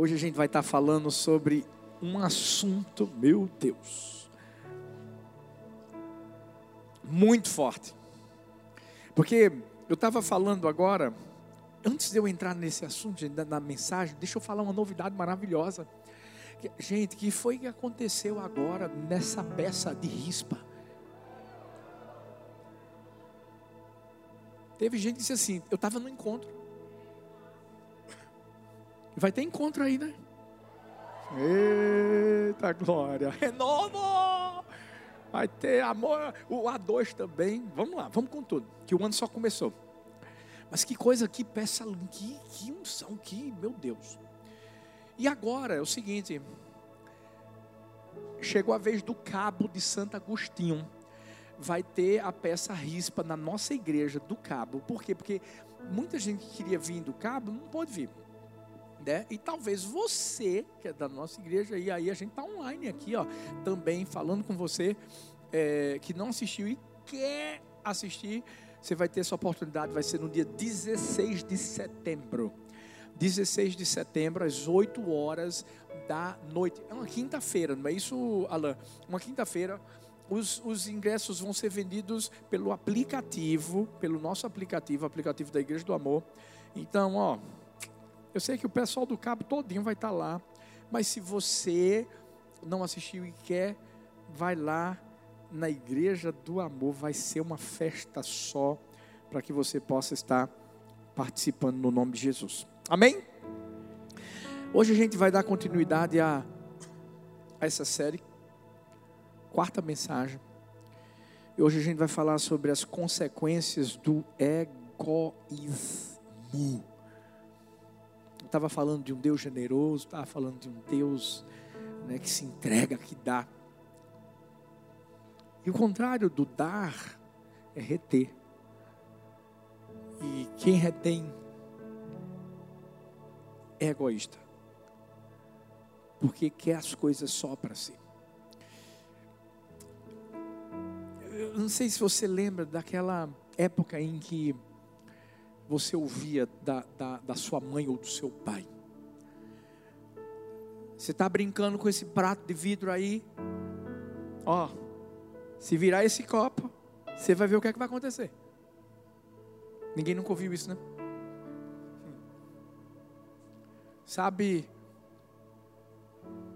Hoje a gente vai estar falando sobre um assunto, meu Deus, muito forte. Porque eu estava falando agora, antes de eu entrar nesse assunto, na mensagem, deixa eu falar uma novidade maravilhosa. Gente, que foi que aconteceu agora nessa peça de rispa? Teve gente que disse assim: eu estava no encontro. Vai ter encontro aí, né? Eita glória! Renovo! Vai ter amor, o A2 também. Vamos lá, vamos com tudo. Que o ano só começou. Mas que coisa, que peça, que, que unção, que, meu Deus. E agora é o seguinte: chegou a vez do cabo de Santo Agostinho. Vai ter a peça rispa na nossa igreja do cabo. Por quê? Porque muita gente que queria vir do cabo não pode vir. Né? E talvez você, que é da nossa igreja, e aí a gente está online aqui, ó, também falando com você, é, que não assistiu e quer assistir, você vai ter essa oportunidade, vai ser no dia 16 de setembro. 16 de setembro, às 8 horas da noite. É uma quinta-feira, não é isso, Alain? Uma quinta-feira. Os, os, ingressos vão ser vendidos pelo aplicativo, pelo nosso aplicativo, aplicativo da Igreja do Amor. Então, ó, eu sei que o pessoal do cabo todinho vai estar lá, mas se você não assistiu e quer, vai lá na Igreja do Amor, vai ser uma festa só para que você possa estar participando no nome de Jesus. Amém? Hoje a gente vai dar continuidade a, a essa série, quarta mensagem. E hoje a gente vai falar sobre as consequências do egoísmo. Estava falando de um Deus generoso, estava falando de um Deus né, que se entrega, que dá. E o contrário do dar é reter. E quem retém é egoísta. Porque quer as coisas só para si. Eu não sei se você lembra daquela época em que você ouvia da, da, da sua mãe ou do seu pai. Você está brincando com esse prato de vidro aí. Ó, se virar esse copo, você vai ver o que é que vai acontecer. Ninguém nunca ouviu isso, né? Sabe,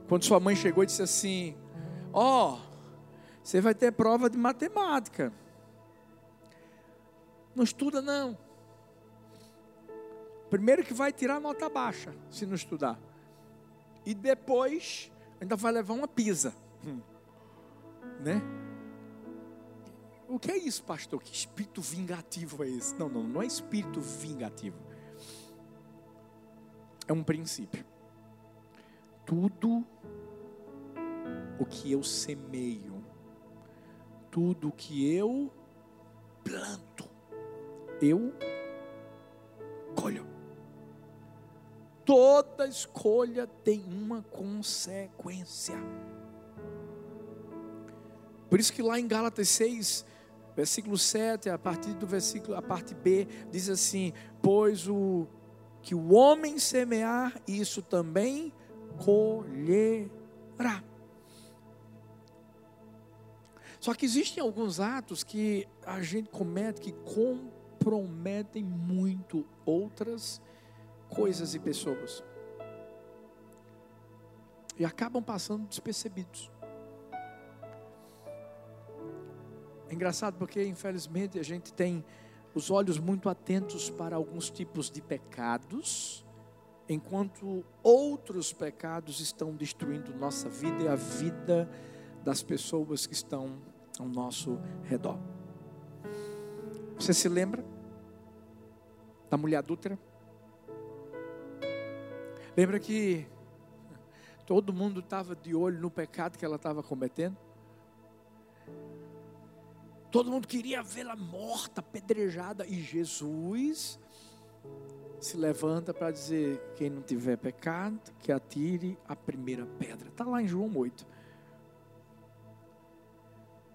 quando sua mãe chegou e disse assim: Ó, oh, você vai ter prova de matemática. Não estuda, não. Primeiro que vai tirar nota baixa, se não estudar. E depois, ainda vai levar uma pisa. Hum. Né? O que é isso, pastor? Que espírito vingativo é esse? Não, não, não é espírito vingativo é um princípio. Tudo o que eu semeio, tudo o que eu planto, eu colho. Toda escolha tem uma consequência. Por isso que lá em Gálatas 6, versículo 7, a partir do versículo, a parte B, diz assim: Pois o que o homem semear, isso também colherá. Só que existem alguns atos que a gente comete que comprometem muito outras e pessoas. E acabam passando despercebidos. É engraçado porque, infelizmente, a gente tem os olhos muito atentos para alguns tipos de pecados, enquanto outros pecados estão destruindo nossa vida e a vida das pessoas que estão ao nosso redor. Você se lembra da mulher adúltera? Lembra que todo mundo estava de olho no pecado que ela estava cometendo? Todo mundo queria vê-la morta, apedrejada. E Jesus se levanta para dizer: quem não tiver pecado, que atire a primeira pedra. Está lá em João 8.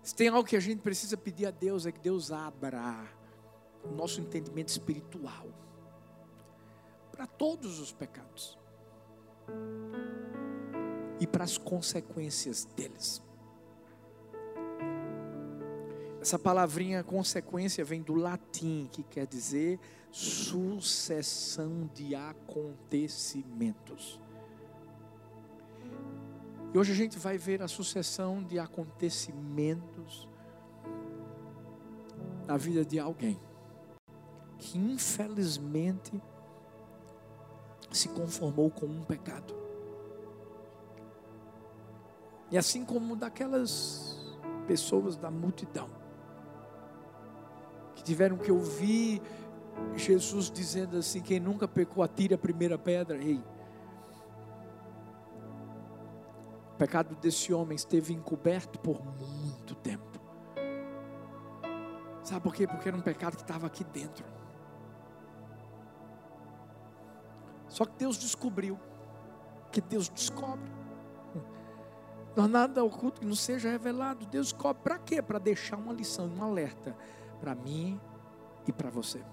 Se tem algo que a gente precisa pedir a Deus, é que Deus abra o nosso entendimento espiritual para todos os pecados. E para as consequências deles. Essa palavrinha consequência vem do latim, que quer dizer sucessão de acontecimentos. E hoje a gente vai ver a sucessão de acontecimentos na vida de alguém que infelizmente se conformou com um pecado. E assim como daquelas pessoas da multidão que tiveram que ouvir Jesus dizendo assim: quem nunca pecou, atire a primeira pedra. Ei, o pecado desse homem esteve encoberto por muito tempo. Sabe por quê? Porque era um pecado que estava aqui dentro. Só que Deus descobriu, que Deus descobre. Não há nada oculto que não seja revelado. Deus descobre para quê? Para deixar uma lição, um alerta para mim e para você.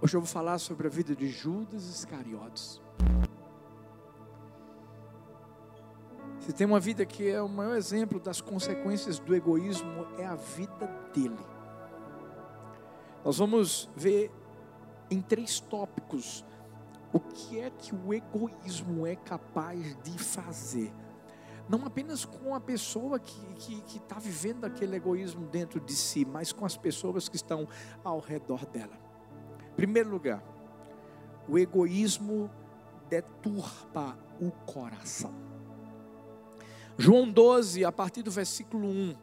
Hoje eu vou falar sobre a vida de Judas Iscariotes. Se tem uma vida que é o maior exemplo das consequências do egoísmo, é a vida dele. Nós vamos ver em três tópicos o que é que o egoísmo é capaz de fazer não apenas com a pessoa que está vivendo aquele egoísmo dentro de si, mas com as pessoas que estão ao redor dela. Primeiro lugar, o egoísmo deturpa o coração. João 12, a partir do versículo 1,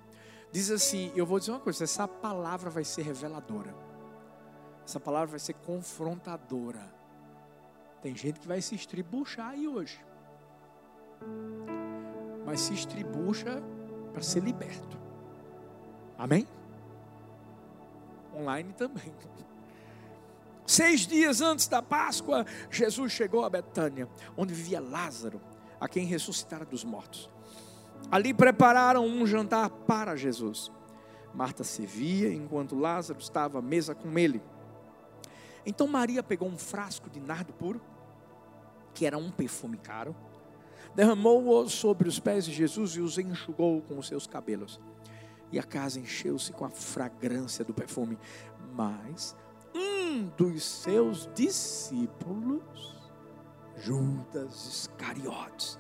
diz assim: Eu vou dizer uma coisa, essa palavra vai ser reveladora, essa palavra vai ser confrontadora. Tem gente que vai se estribuchar aí hoje mas se estribucha para ser liberto. Amém? Online também. Seis dias antes da Páscoa, Jesus chegou a Betânia, onde vivia Lázaro, a quem ressuscitara dos mortos. Ali prepararam um jantar para Jesus. Marta servia enquanto Lázaro estava à mesa com ele. Então Maria pegou um frasco de nardo puro, que era um perfume caro, derramou-o sobre os pés de Jesus e os enxugou com os seus cabelos. E a casa encheu-se com a fragrância do perfume. Mas um dos seus discípulos, Judas Iscariotes,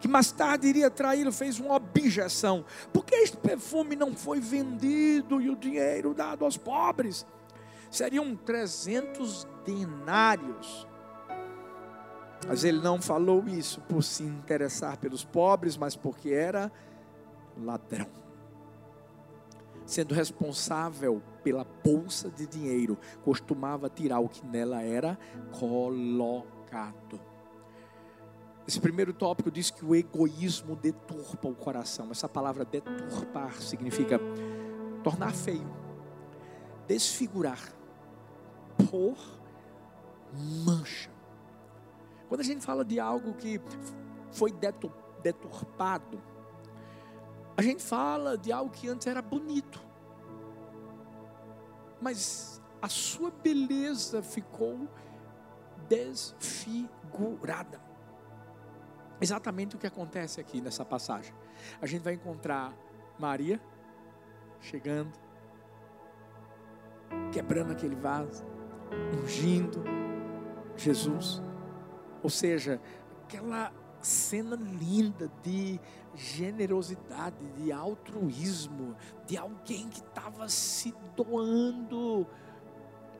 que mais tarde iria traí-lo, fez uma objeção: por que este perfume não foi vendido e o dinheiro dado aos pobres? Seriam 300 denários mas ele não falou isso por se interessar pelos pobres, mas porque era ladrão. Sendo responsável pela bolsa de dinheiro, costumava tirar o que nela era colocado. Esse primeiro tópico diz que o egoísmo deturpa o coração. Essa palavra deturpar significa tornar feio, desfigurar, pôr mancha. Quando a gente fala de algo que foi deturpado, a gente fala de algo que antes era bonito, mas a sua beleza ficou desfigurada. Exatamente o que acontece aqui nessa passagem. A gente vai encontrar Maria chegando, quebrando aquele vaso, ungindo Jesus. Ou seja, aquela cena linda de generosidade, de altruísmo, de alguém que estava se doando.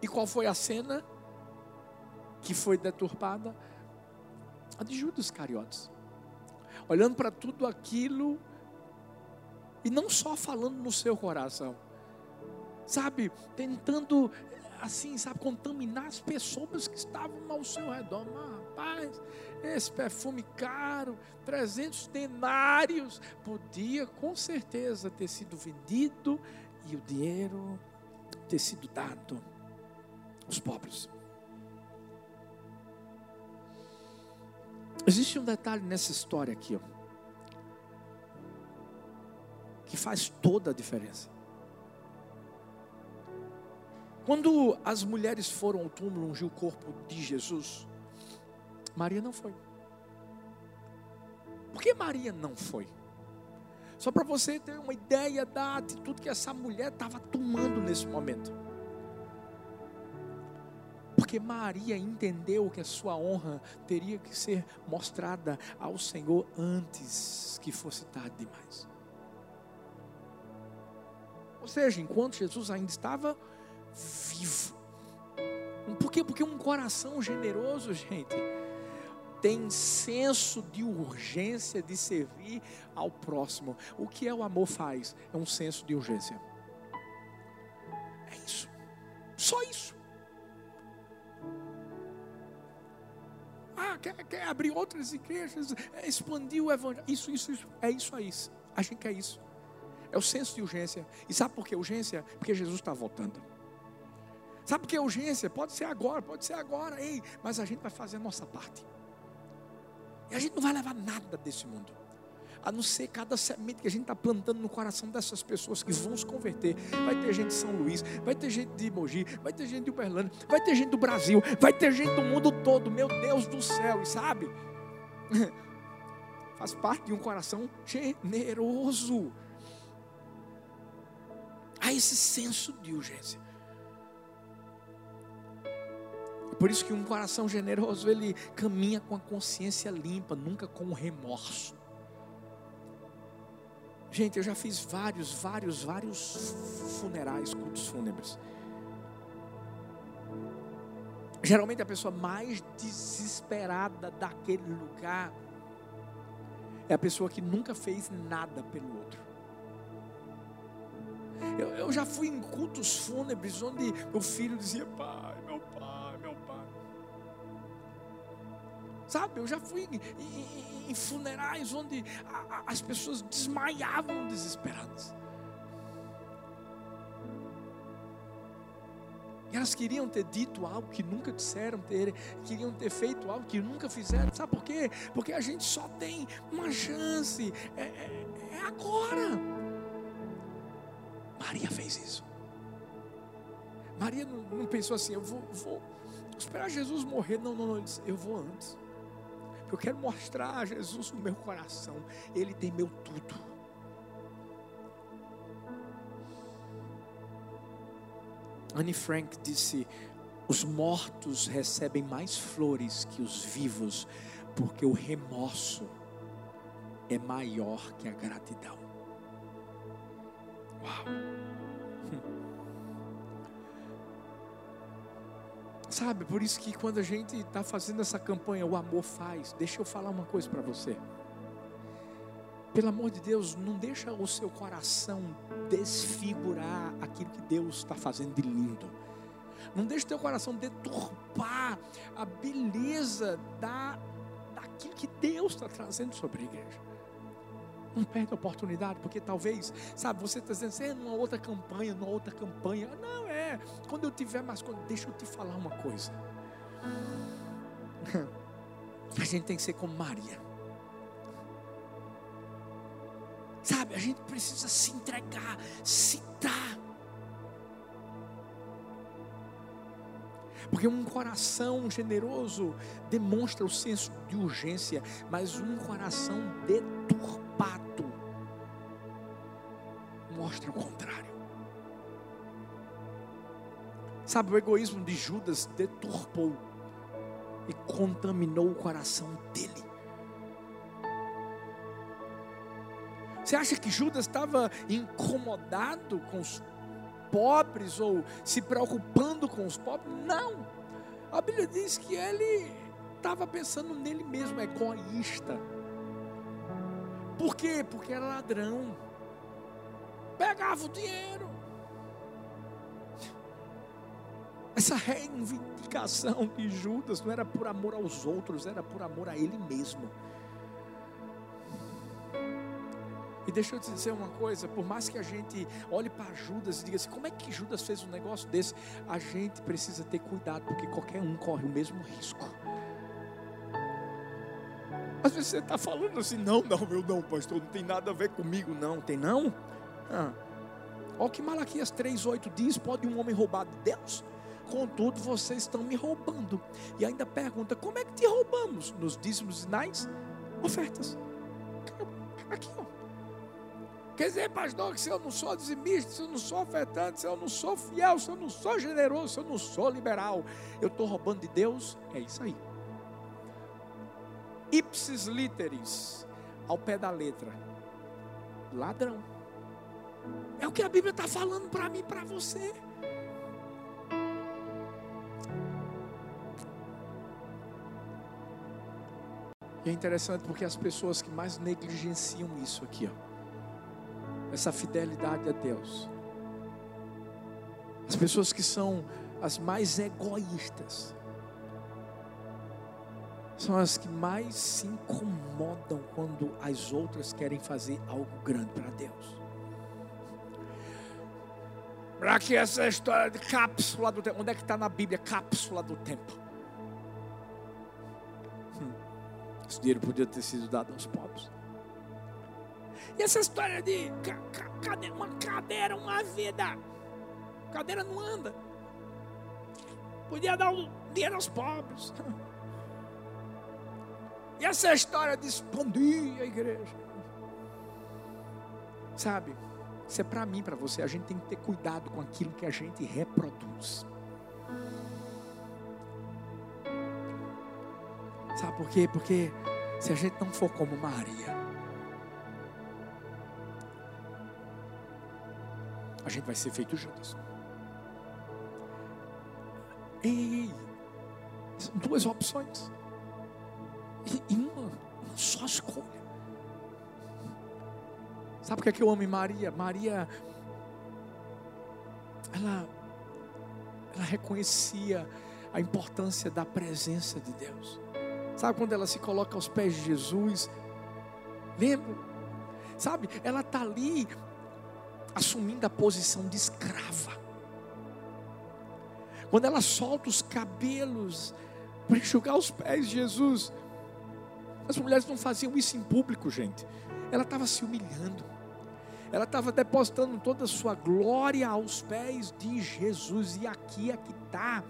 E qual foi a cena que foi deturpada? A de Judas Cariotes. Olhando para tudo aquilo e não só falando no seu coração, sabe, tentando assim, sabe, contaminar as pessoas que estavam ao seu redor. Mas, rapaz, esse perfume caro, 300 denários, podia com certeza ter sido vendido e o dinheiro ter sido dado aos pobres. Existe um detalhe nessa história aqui, ó, que faz toda a diferença. Quando as mulheres foram ao túmulo ungir o corpo de Jesus, Maria não foi. Por que Maria não foi? Só para você ter uma ideia da atitude que essa mulher estava tomando nesse momento. Porque Maria entendeu que a sua honra teria que ser mostrada ao Senhor antes que fosse tarde demais. Ou seja, enquanto Jesus ainda estava vivo. Por quê? Porque um coração generoso, gente, tem senso de urgência de servir ao próximo. O que é o amor faz? É um senso de urgência. É isso. Só isso. Ah, quer, quer abrir outras igrejas, é, expandir o evangelho. Isso, isso, isso. É isso aí. A gente quer isso. É o senso de urgência. E sabe por que urgência? Porque Jesus está voltando. Sabe por que urgência? Pode ser agora, pode ser agora, ei, mas a gente vai fazer a nossa parte. E a gente não vai levar nada desse mundo. A não ser cada semente que a gente está plantando no coração dessas pessoas que vão se converter. Vai ter gente de São Luís, vai ter gente de Mogi, vai ter gente de Uberlândia, vai ter gente do Brasil, vai ter gente do mundo todo. Meu Deus do céu, e sabe? Faz parte de um coração generoso. Há esse senso de urgência. Por isso que um coração generoso, ele caminha com a consciência limpa, nunca com remorso. Gente, eu já fiz vários, vários, vários funerais, cultos fúnebres. Geralmente a pessoa mais desesperada daquele lugar é a pessoa que nunca fez nada pelo outro. Eu, eu já fui em cultos fúnebres onde o filho dizia: Pai, Sabe, eu já fui em, em, em funerais onde a, a, as pessoas desmaiavam desesperadas. E elas queriam ter dito algo que nunca disseram, ter, queriam ter feito algo que nunca fizeram. Sabe por quê? Porque a gente só tem uma chance. É, é, é agora. Maria fez isso. Maria não, não pensou assim, eu vou, vou, esperar Jesus morrer. Não, não, não. Ele disse, eu vou antes. Eu quero mostrar a Jesus no meu coração. Ele tem meu tudo. Anne Frank disse: os mortos recebem mais flores que os vivos, porque o remorso é maior que a gratidão. Uau! Sabe, por isso que quando a gente está fazendo essa campanha, o amor faz. Deixa eu falar uma coisa para você. Pelo amor de Deus, não deixa o seu coração desfigurar aquilo que Deus está fazendo de lindo. Não deixa o teu coração deturpar a beleza da, daquilo que Deus está trazendo sobre a igreja. Não perde a oportunidade, porque talvez, sabe, você está dizendo, você é numa outra campanha, numa outra campanha. Não, é. Quando eu tiver mais quando deixa eu te falar uma coisa. A gente tem que ser como Maria. Sabe, a gente precisa se entregar, se dar. Porque um coração generoso demonstra o senso de urgência, mas um coração deturpado mostra o contrário. Sabe, o egoísmo de Judas deturpou e contaminou o coração dele. Você acha que Judas estava incomodado com os pobres ou se preocupando com os pobres. Não. A Bíblia diz que ele estava pensando nele mesmo, egoísta. Por quê? Porque era ladrão. Pegava o dinheiro. Essa reivindicação de Judas não era por amor aos outros, era por amor a ele mesmo. E deixa eu te dizer uma coisa: por mais que a gente olhe para Judas e diga assim, como é que Judas fez um negócio desse? A gente precisa ter cuidado, porque qualquer um corre o mesmo risco. Às vezes você está falando assim, não, não, meu não, pastor, não tem nada a ver comigo, não, tem não? Ah. Olha o que Malaquias 3,8 diz: pode um homem roubar de Deus? Contudo, vocês estão me roubando. E ainda pergunta: como é que te roubamos? Nos dízimos nas ofertas. Aqui, ó. Quer dizer, pastor, que se eu não sou dizimista, se eu não sou ofertante, se eu não sou fiel, se eu não sou generoso, se eu não sou liberal, eu estou roubando de Deus? É isso aí. Ipsis literis, ao pé da letra. Ladrão. É o que a Bíblia está falando para mim e para você. E é interessante porque as pessoas que mais negligenciam isso aqui, ó, essa fidelidade a Deus, as pessoas que são as mais egoístas, são as que mais se incomodam quando as outras querem fazer algo grande para Deus. Para que essa história de cápsula do tempo, onde é que está na Bíblia cápsula do tempo? Esse dinheiro podia ter sido dado aos pobres. E essa história de cadeira, uma cadeira, uma vida. Cadeira não anda. Podia dar um dinheiro aos pobres. E essa história de expandir a igreja. Sabe? Isso é para mim, para você. A gente tem que ter cuidado com aquilo que a gente reproduz. Sabe por quê? Porque se a gente não for como Maria, a gente vai ser feito Judas. Ei, são duas opções. E, e uma, uma só escolha. Sabe por que, é que eu amo Maria? Maria, ela, ela reconhecia a importância da presença de Deus. Sabe quando ela se coloca aos pés de Jesus? Lembra? Sabe, ela está ali assumindo a posição de escrava. Quando ela solta os cabelos para enxugar os pés de Jesus, as mulheres não faziam isso em público, gente. Ela estava se humilhando. Ela estava depositando toda a sua glória aos pés de Jesus. E aqui é que está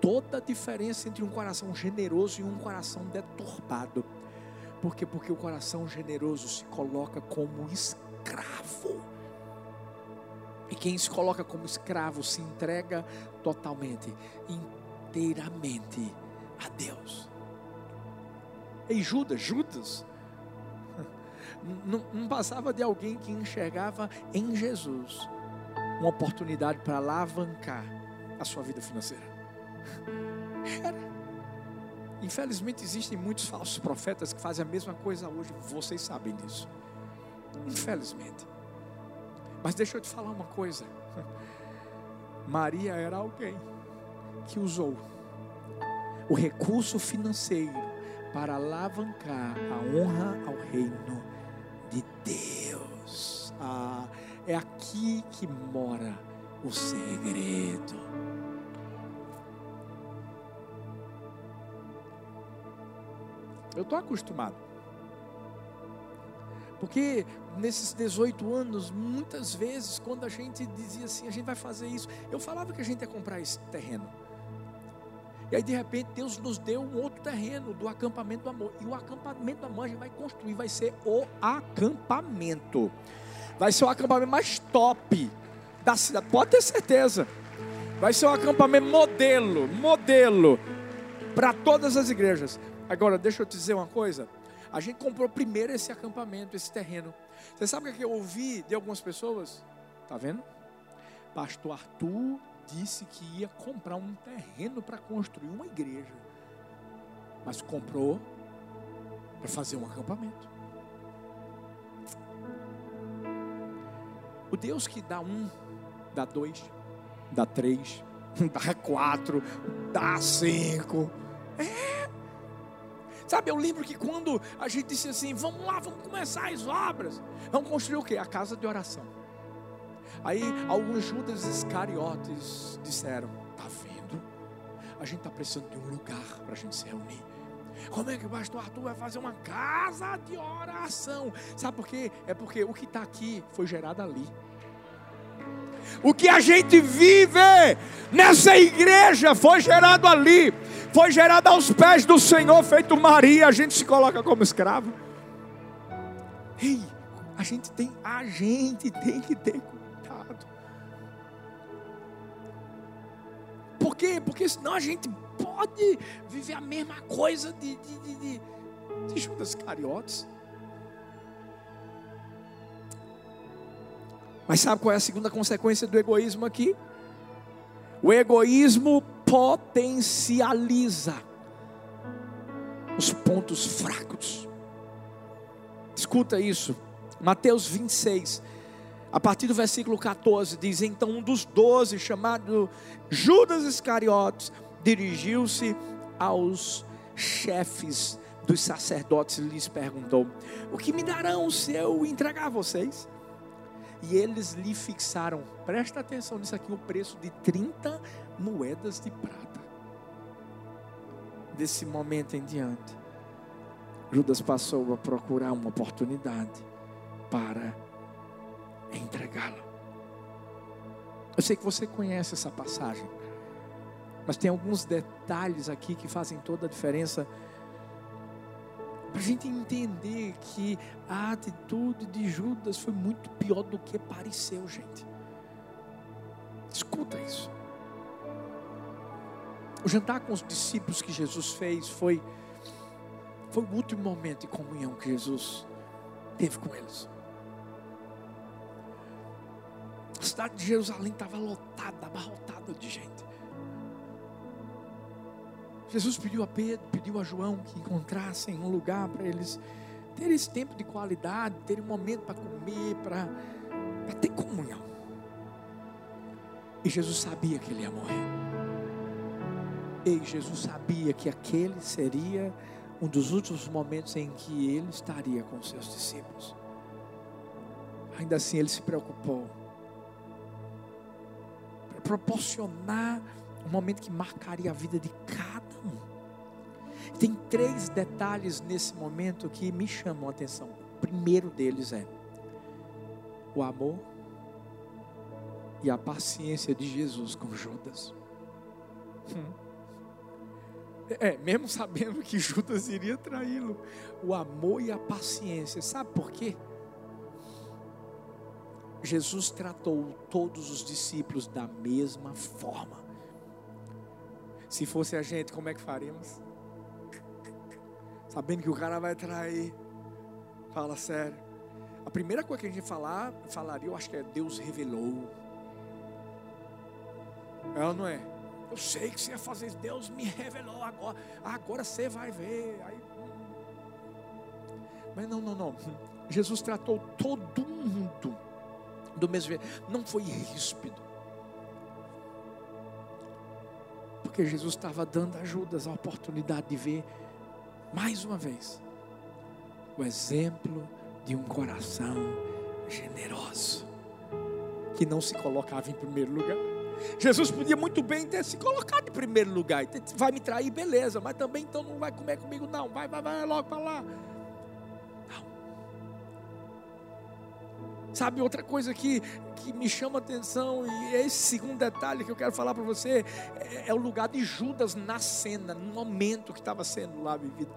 toda a diferença entre um coração generoso e um coração deturbado. Por quê? Porque o coração generoso se coloca como escravo. E quem se coloca como escravo se entrega totalmente, inteiramente a Deus. E Judas, Judas, não, não passava de alguém que enxergava em Jesus uma oportunidade para alavancar a sua vida financeira. Era. Infelizmente existem muitos falsos profetas que fazem a mesma coisa hoje, vocês sabem disso. Infelizmente. Mas deixa eu te falar uma coisa. Maria era alguém que usou o recurso financeiro para alavancar a honra ao reino Deus. Ah, é aqui que mora o segredo. Eu estou acostumado. Porque nesses 18 anos, muitas vezes, quando a gente dizia assim, a gente vai fazer isso, eu falava que a gente ia comprar esse terreno. E aí, de repente, Deus nos deu um outro terreno do acampamento do amor. E o acampamento do amor a gente vai construir, vai ser o acampamento. Vai ser o acampamento mais top da cidade, pode ter certeza. Vai ser um acampamento modelo, modelo para todas as igrejas. Agora, deixa eu te dizer uma coisa. A gente comprou primeiro esse acampamento, esse terreno. Você sabe o que eu ouvi de algumas pessoas? Tá vendo? Pastor Arthur disse que ia comprar um terreno para construir uma igreja. Mas comprou para fazer um acampamento. O Deus que dá um, dá dois, dá três, dá quatro, dá cinco. É. Sabe, eu lembro que quando a gente disse assim, vamos lá, vamos começar as obras. Vamos construir o quê? A casa de oração. Aí alguns Judas Iscariotes disseram: Está vendo? A gente está precisando de um lugar para a gente se reunir. Como é que o pastor Arthur vai fazer uma casa de oração? Sabe por quê? É porque o que está aqui foi gerado ali. O que a gente vive nessa igreja foi gerado ali, foi gerado aos pés do Senhor, feito Maria. A gente se coloca como escravo. Ei, a gente tem, a gente tem que ter cuidado. Quê? Porque senão a gente pode viver a mesma coisa de, de, de, de, de Judas Cariotes. Mas sabe qual é a segunda consequência do egoísmo aqui? O egoísmo potencializa os pontos fracos. Escuta isso. Mateus 26, a partir do versículo 14, diz: Então um dos doze, chamado Judas Iscariotes, dirigiu-se aos chefes dos sacerdotes e lhes perguntou: O que me darão se eu entregar vocês? E eles lhe fixaram, presta atenção nisso aqui, o preço de 30 moedas de prata. Desse momento em diante, Judas passou a procurar uma oportunidade para entregá-la. Eu sei que você conhece essa passagem, mas tem alguns detalhes aqui que fazem toda a diferença para a gente entender que a atitude de Judas foi muito pior do que pareceu, gente. Escuta isso. O jantar com os discípulos que Jesus fez foi, foi o último momento de comunhão que Jesus teve com eles. Cidade de Jerusalém estava lotada, abarrotada de gente. Jesus pediu a Pedro, pediu a João que encontrassem um lugar para eles terem esse tempo de qualidade, terem um momento para comer, para, ter comunhão. E Jesus sabia que ele ia morrer. E Jesus sabia que aquele seria um dos últimos momentos em que ele estaria com seus discípulos. Ainda assim, ele se preocupou proporcionar um momento que marcaria a vida de cada um. Tem três detalhes nesse momento que me chamam a atenção. O primeiro deles é o amor e a paciência de Jesus com Judas. Hum. É, mesmo sabendo que Judas iria traí-lo, o amor e a paciência. Sabe por quê? Jesus tratou todos os discípulos da mesma forma. Se fosse a gente, como é que faríamos? Sabendo que o cara vai trair. Fala sério. A primeira coisa que a gente falar, falaria, eu acho que é Deus revelou. É ou não é? Eu sei que você ia fazer isso, Deus me revelou agora. Agora você vai ver. Aí, hum. mas não, não, não. Jesus tratou todo do mesmo jeito. Não foi ríspido. Porque Jesus estava dando a Judas a oportunidade de ver, mais uma vez, o exemplo de um coração generoso, que não se colocava em primeiro lugar. Jesus podia muito bem ter se colocado em primeiro lugar. Vai me trair, beleza, mas também então não vai comer comigo, não. Vai, vai, vai logo para lá. Sabe, outra coisa que, que me chama atenção, e é esse segundo detalhe que eu quero falar para você, é, é, o lugar de Judas na cena, no momento que estava sendo lá vivido.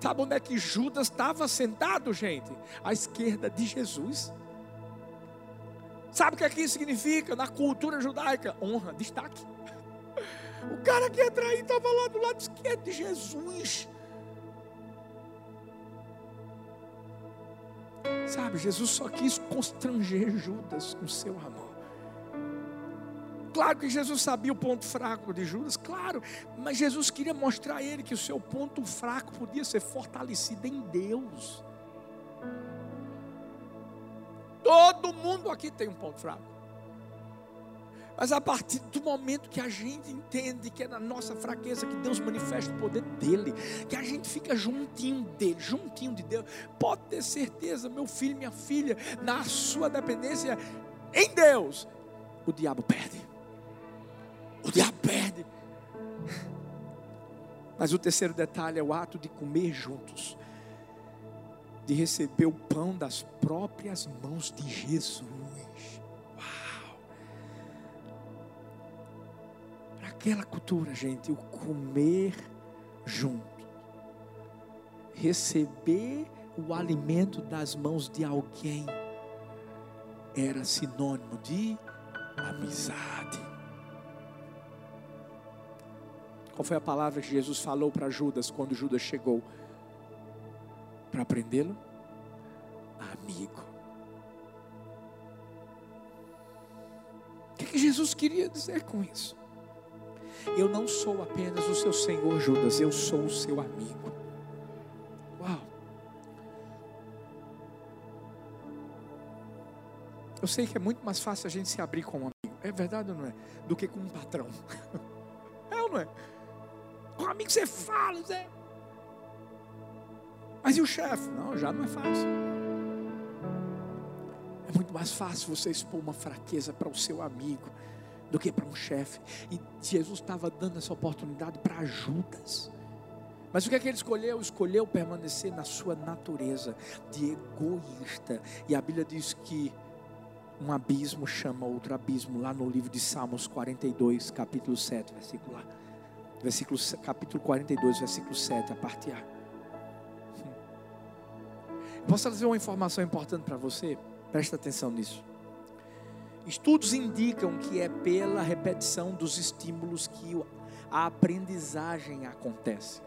Sabe onde é que Judas estava sentado, gente? À esquerda de Jesus. Sabe o que aqui significa na cultura judaica? Honra, destaque. O cara que ia trair estava lá do lado esquerdo de Jesus. Sabe, Jesus só quis constranger Judas com seu amor. Claro que Jesus sabia o ponto fraco de Judas, claro, mas Jesus queria mostrar a ele que o seu ponto fraco podia ser fortalecido em Deus. Todo mundo aqui tem um ponto fraco. Mas a partir do momento que a gente entende que é na nossa fraqueza que Deus manifesta o poder dele, que a gente fica juntinho dele, juntinho de Deus, pode ter certeza, meu filho, minha filha, na sua dependência em Deus, o diabo perde. O diabo perde. Mas o terceiro detalhe é o ato de comer juntos, de receber o pão das próprias mãos de Jesus. Aquela cultura, gente, o comer junto, receber o alimento das mãos de alguém era sinônimo de amizade. Qual foi a palavra que Jesus falou para Judas quando Judas chegou para prendê-lo? Amigo. O que, que Jesus queria dizer com isso? Eu não sou apenas o seu Senhor Judas, eu sou o seu amigo. Uau! Eu sei que é muito mais fácil a gente se abrir com um amigo, é verdade ou não é? Do que com um patrão. É ou não é? Com um amigo você fala, Zé. Mas e o chefe? Não, já não é fácil. É muito mais fácil você expor uma fraqueza para o seu amigo do que para um chefe. E Jesus estava dando essa oportunidade para Judas. Mas o que é que ele escolheu? Escolheu permanecer na sua natureza de egoísta. E a Bíblia diz que um abismo chama outro abismo, lá no livro de Salmos 42, capítulo 7, versículo A. Versículo, capítulo 42, versículo 7, a parte A. Posso trazer uma informação importante para você? Presta atenção nisso. Estudos indicam que é pela repetição dos estímulos que a aprendizagem acontece.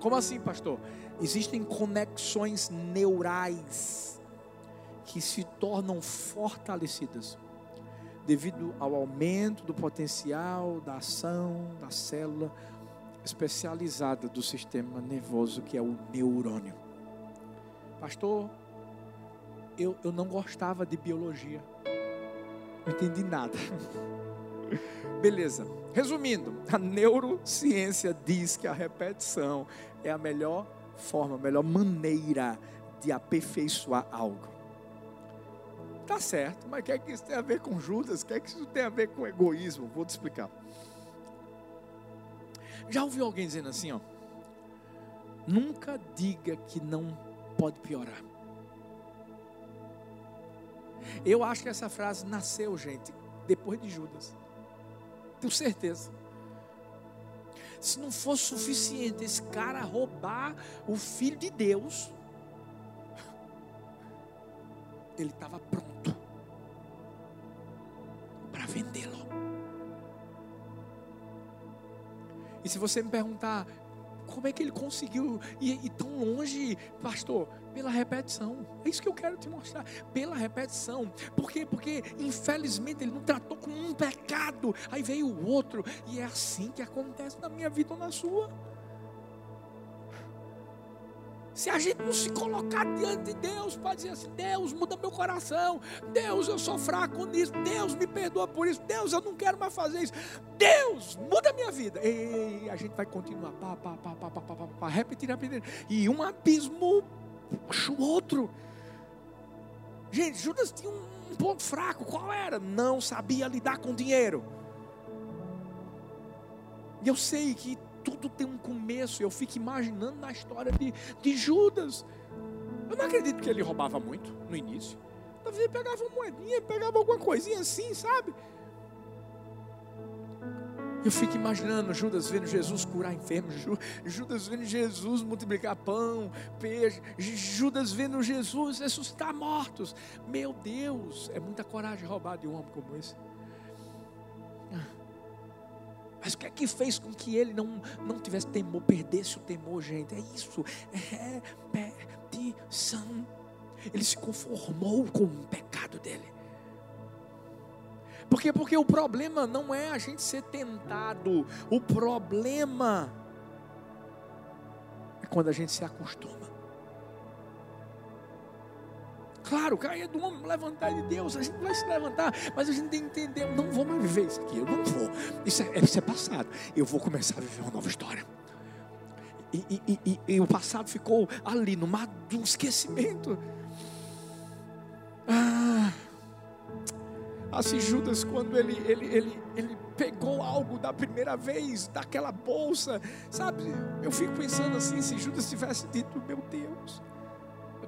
Como assim, pastor? Existem conexões neurais que se tornam fortalecidas devido ao aumento do potencial da ação da célula especializada do sistema nervoso, que é o neurônio. Pastor, eu, eu não gostava de biologia, não entendi nada. Beleza, resumindo, a neurociência diz que a repetição é a melhor forma, a melhor maneira de aperfeiçoar algo. Tá certo, mas o que é que isso tem a ver com Judas? O que é que isso tem a ver com egoísmo? Vou te explicar. Já ouviu alguém dizendo assim, ó? Nunca diga que não pode piorar. Eu acho que essa frase nasceu, gente, depois de Judas. Tenho certeza. Se não fosse suficiente esse cara roubar o filho de Deus, ele estava pronto para vendê-lo. E se você me perguntar, como é que ele conseguiu ir, ir, tão longe, pastor? Pela repetição. É isso que eu quero te mostrar. Pela repetição. Por quê? Porque, infelizmente, ele não tratou com um pecado. Aí veio o outro. E é assim que acontece na minha vida ou na sua. Se a gente não se colocar diante de Deus para dizer assim: Deus, muda meu coração. Deus, eu sou fraco nisso. Deus, me perdoa por isso. Deus, eu não quero mais fazer isso. Deus, muda minha vida. E a gente vai continuar, pá, pá, pá, pá, pá, pá, pá, pá repetir, repetir. E um abismo puxa o outro. Gente, Judas tinha um ponto fraco. Qual era? Não sabia lidar com dinheiro. E eu sei que tudo tem um começo. Eu fico imaginando na história de, de Judas. Eu não acredito que ele roubava muito no início. Talvez ele pegava uma moedinha, pegava alguma coisinha assim, sabe? Eu fico imaginando Judas vendo Jesus curar enfermos, Judas vendo Jesus multiplicar pão, peixe, Judas vendo Jesus ressuscitar mortos. Meu Deus, é muita coragem roubar de um homem como esse. Mas o que é que fez com que ele não, não tivesse temor, perdesse o temor, gente? É isso, é repetição. Ele se conformou com o pecado dele. Por quê? Porque o problema não é a gente ser tentado, o problema é quando a gente se acostuma. Claro, cair do homem, levantar de Deus, a gente vai se levantar, mas a gente tem que entender, não vou mais viver isso aqui, eu não vou. Isso é, isso é passado. Eu vou começar a viver uma nova história. E, e, e, e o passado ficou ali, no mar do esquecimento. Ah, assim Judas, quando ele, ele, ele, ele pegou algo da primeira vez, daquela bolsa, sabe? Eu fico pensando assim, se Judas tivesse dito, meu Deus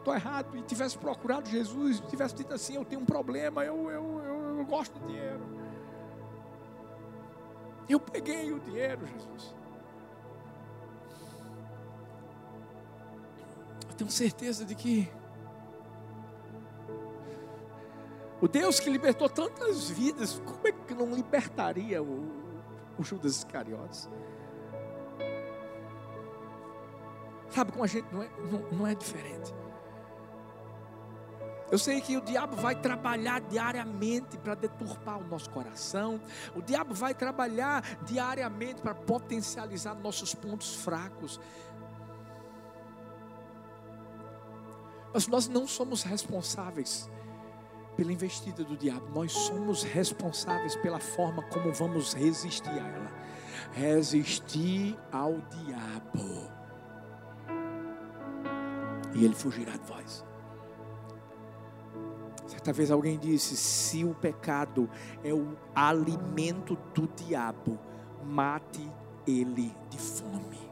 estou errado, e tivesse procurado Jesus, tivesse dito assim, eu tenho um problema, eu, eu, eu, eu gosto de dinheiro. Eu peguei o dinheiro, Jesus. Eu tenho certeza de que o Deus que libertou tantas vidas, como é que não libertaria o, o Judas Iscariotes? Sabe, com a gente não é, não, não é diferente. Eu sei que o diabo vai trabalhar diariamente para deturpar o nosso coração. O diabo vai trabalhar diariamente para potencializar nossos pontos fracos. Mas nós não somos responsáveis pela investida do diabo, nós somos responsáveis pela forma como vamos resistir a ela. Resistir ao diabo, e ele fugirá de vós. Certa vez alguém disse: se o pecado é o alimento do diabo, mate ele de fome.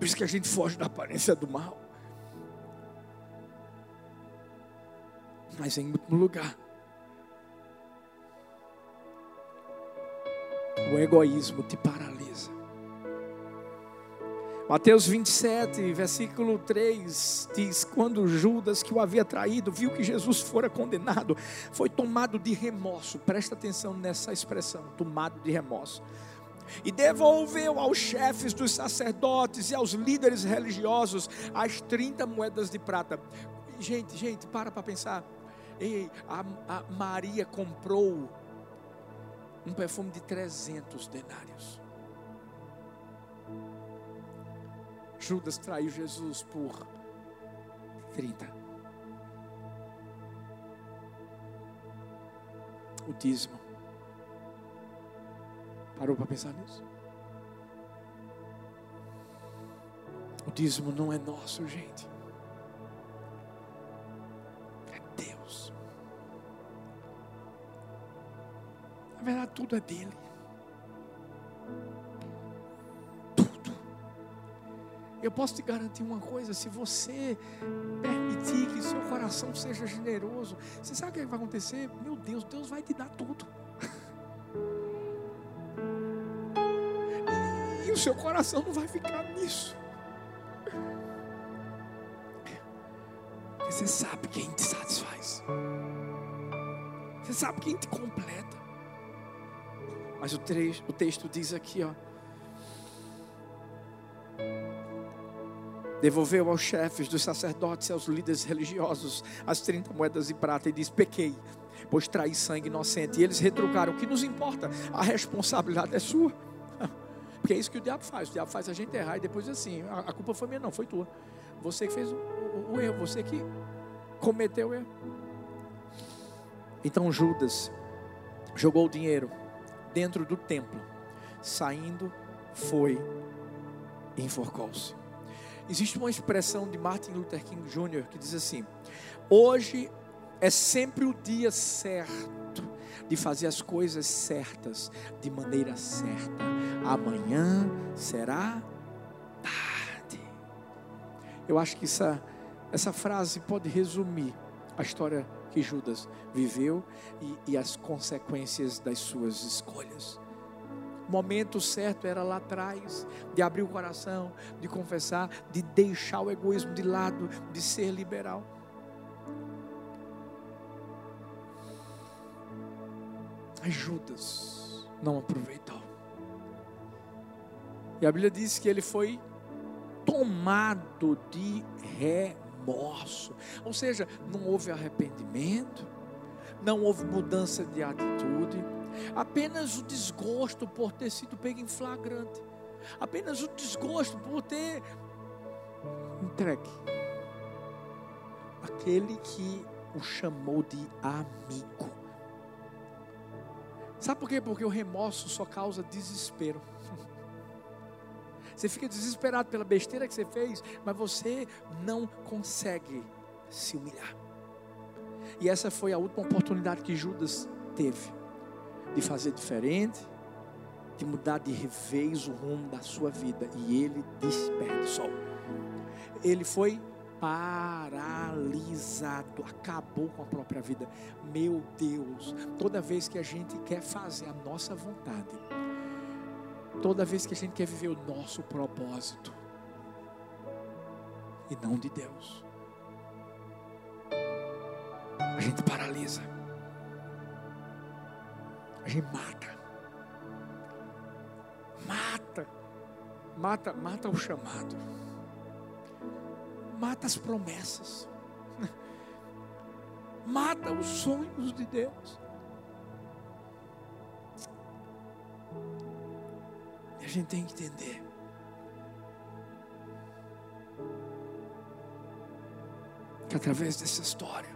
Por isso que a gente foge da aparência do mal. Mas em último lugar, o egoísmo te paralisa. Mateus 27, versículo 3 diz: Quando Judas, que o havia traído, viu que Jesus fora condenado, foi tomado de remorso. Presta atenção nessa expressão: tomado de remorso e devolveu aos chefes dos sacerdotes e aos líderes religiosos as 30 moedas de prata. Gente, gente, para para pensar. Ei, a, a Maria comprou um perfume de 300 denários. Judas traiu Jesus por 30. O dízimo. Parou para pensar nisso? O dízimo não é nosso, gente. É Deus. Na verdade, tudo é dele. Tudo. Eu posso te garantir uma coisa: se você permitir que seu coração seja generoso, você sabe o que vai acontecer? Meu Deus, Deus vai te dar tudo. Seu coração não vai ficar nisso. Você sabe quem te satisfaz. Você sabe quem te completa. Mas o, trecho, o texto diz aqui, ó. Devolveu aos chefes dos sacerdotes e aos líderes religiosos as 30 moedas de prata e diz: Pequei, pois traí sangue inocente. E eles retrucaram: O que nos importa? A responsabilidade é sua. Porque é isso que o diabo faz. O diabo faz a gente errar e depois assim, a, a culpa foi minha, não, foi tua. Você que fez o, o, o erro, você que cometeu o erro. Então Judas jogou o dinheiro dentro do templo, saindo, foi e enforcou-se. Existe uma expressão de Martin Luther King Jr. que diz assim: Hoje é sempre o dia certo de fazer as coisas certas, de maneira certa. Amanhã será tarde. Eu acho que essa, essa frase pode resumir a história que Judas viveu e, e as consequências das suas escolhas. O momento certo era lá atrás, de abrir o coração, de confessar, de deixar o egoísmo de lado, de ser liberal. Judas não aproveitou. E a Bíblia diz que ele foi tomado de remorso. Ou seja, não houve arrependimento, não houve mudança de atitude, apenas o desgosto por ter sido pego em flagrante, apenas o desgosto por ter entregue aquele que o chamou de amigo. Sabe por quê? Porque o remorso só causa desespero. Você fica desesperado pela besteira que você fez, mas você não consegue se humilhar. E essa foi a última oportunidade que Judas teve de fazer diferente, de mudar de revés o rumo da sua vida. E ele desperdiçou. Ele foi paralisado, acabou com a própria vida. Meu Deus, toda vez que a gente quer fazer a nossa vontade, toda vez que a gente quer viver o nosso propósito e não de Deus, a gente paralisa, a gente mata, mata, mata, mata o chamado, mata as promessas, mata os sonhos de Deus. A gente tem que entender. Que através dessa história,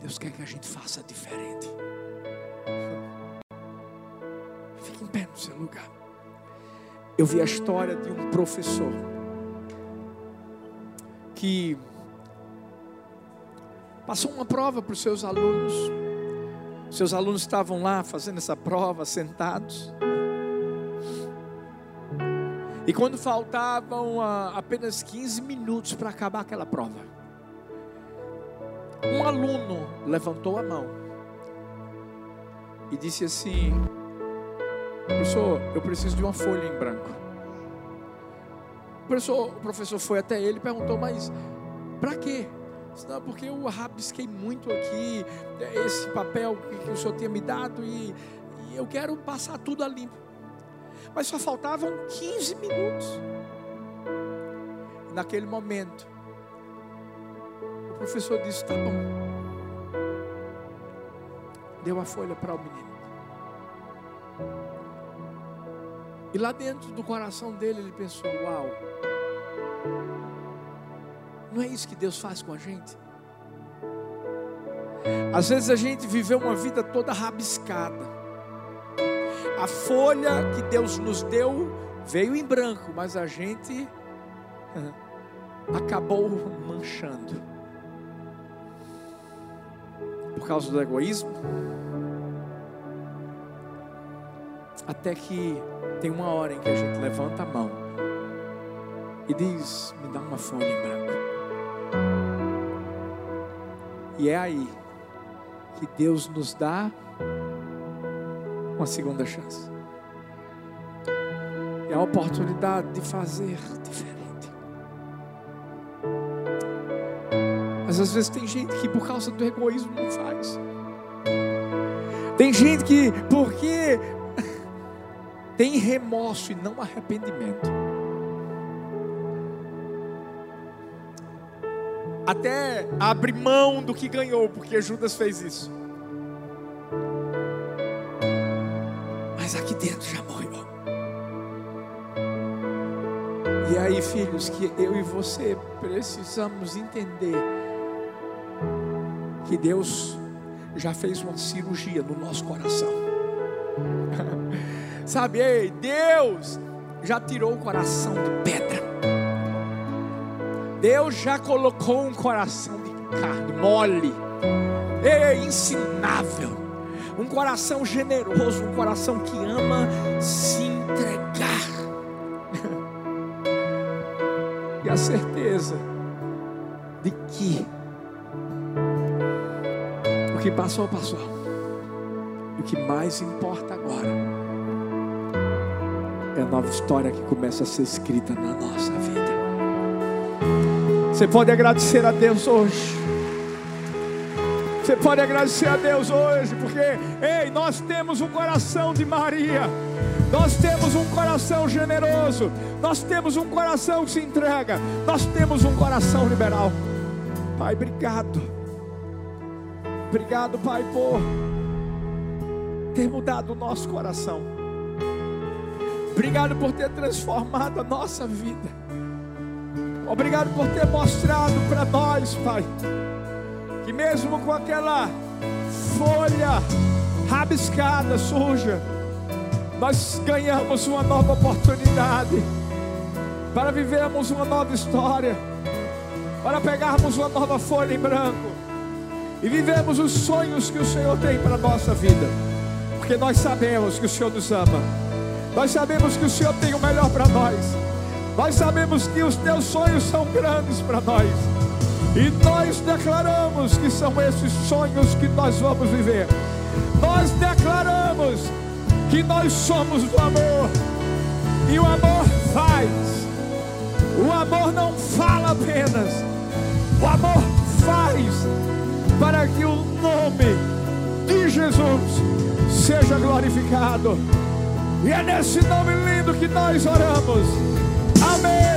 Deus quer que a gente faça diferente. Fique em pé no seu lugar. Eu vi a história de um professor que passou uma prova para os seus alunos. Seus alunos estavam lá fazendo essa prova, sentados. E quando faltavam ah, apenas 15 minutos para acabar aquela prova, um aluno levantou a mão e disse assim: Professor, eu preciso de uma folha em branco. O professor, o professor foi até ele e perguntou: Mas para quê? Porque eu rabisquei muito aqui esse papel que o senhor tinha me dado e, e eu quero passar tudo a limpo. Mas só faltavam 15 minutos. Naquele momento, o professor disse: Tá bom. Deu a folha para o menino. E lá dentro do coração dele, ele pensou: Uau, não é isso que Deus faz com a gente? Às vezes a gente viveu uma vida toda rabiscada. A folha que Deus nos deu veio em branco, mas a gente acabou manchando. Por causa do egoísmo. Até que tem uma hora em que a gente levanta a mão e diz: Me dá uma folha em branco. E é aí que Deus nos dá uma segunda chance. É a oportunidade de fazer diferente. Mas às vezes tem gente que por causa do egoísmo não faz. Tem gente que porque tem remorso e não arrependimento. Até abre mão do que ganhou, porque Judas fez isso. Mas aqui dentro já morreu. E aí, filhos, que eu e você precisamos entender que Deus já fez uma cirurgia no nosso coração. Sabe, ei, Deus já tirou o coração de pedra. Deus já colocou um coração de carne mole, é ensinável, um coração generoso, um coração que ama se entregar. e a certeza de que o que passou, passou. E o que mais importa agora é a nova história que começa a ser escrita na nossa vida. Você pode agradecer a Deus hoje. Você pode agradecer a Deus hoje, porque, ei, nós temos um coração de Maria, nós temos um coração generoso, nós temos um coração que se entrega, nós temos um coração liberal. Pai, obrigado, obrigado, Pai, por ter mudado o nosso coração, obrigado por ter transformado a nossa vida. Obrigado por ter mostrado para nós, Pai, que mesmo com aquela folha rabiscada, suja, nós ganhamos uma nova oportunidade para vivermos uma nova história, para pegarmos uma nova folha em branco e vivermos os sonhos que o Senhor tem para a nossa vida, porque nós sabemos que o Senhor nos ama, nós sabemos que o Senhor tem o melhor para nós. Nós sabemos que os teus sonhos são grandes para nós. E nós declaramos que são esses sonhos que nós vamos viver. Nós declaramos que nós somos do amor. E o amor faz. O amor não fala apenas. O amor faz para que o nome de Jesus seja glorificado. E é nesse nome lindo que nós oramos. Amém.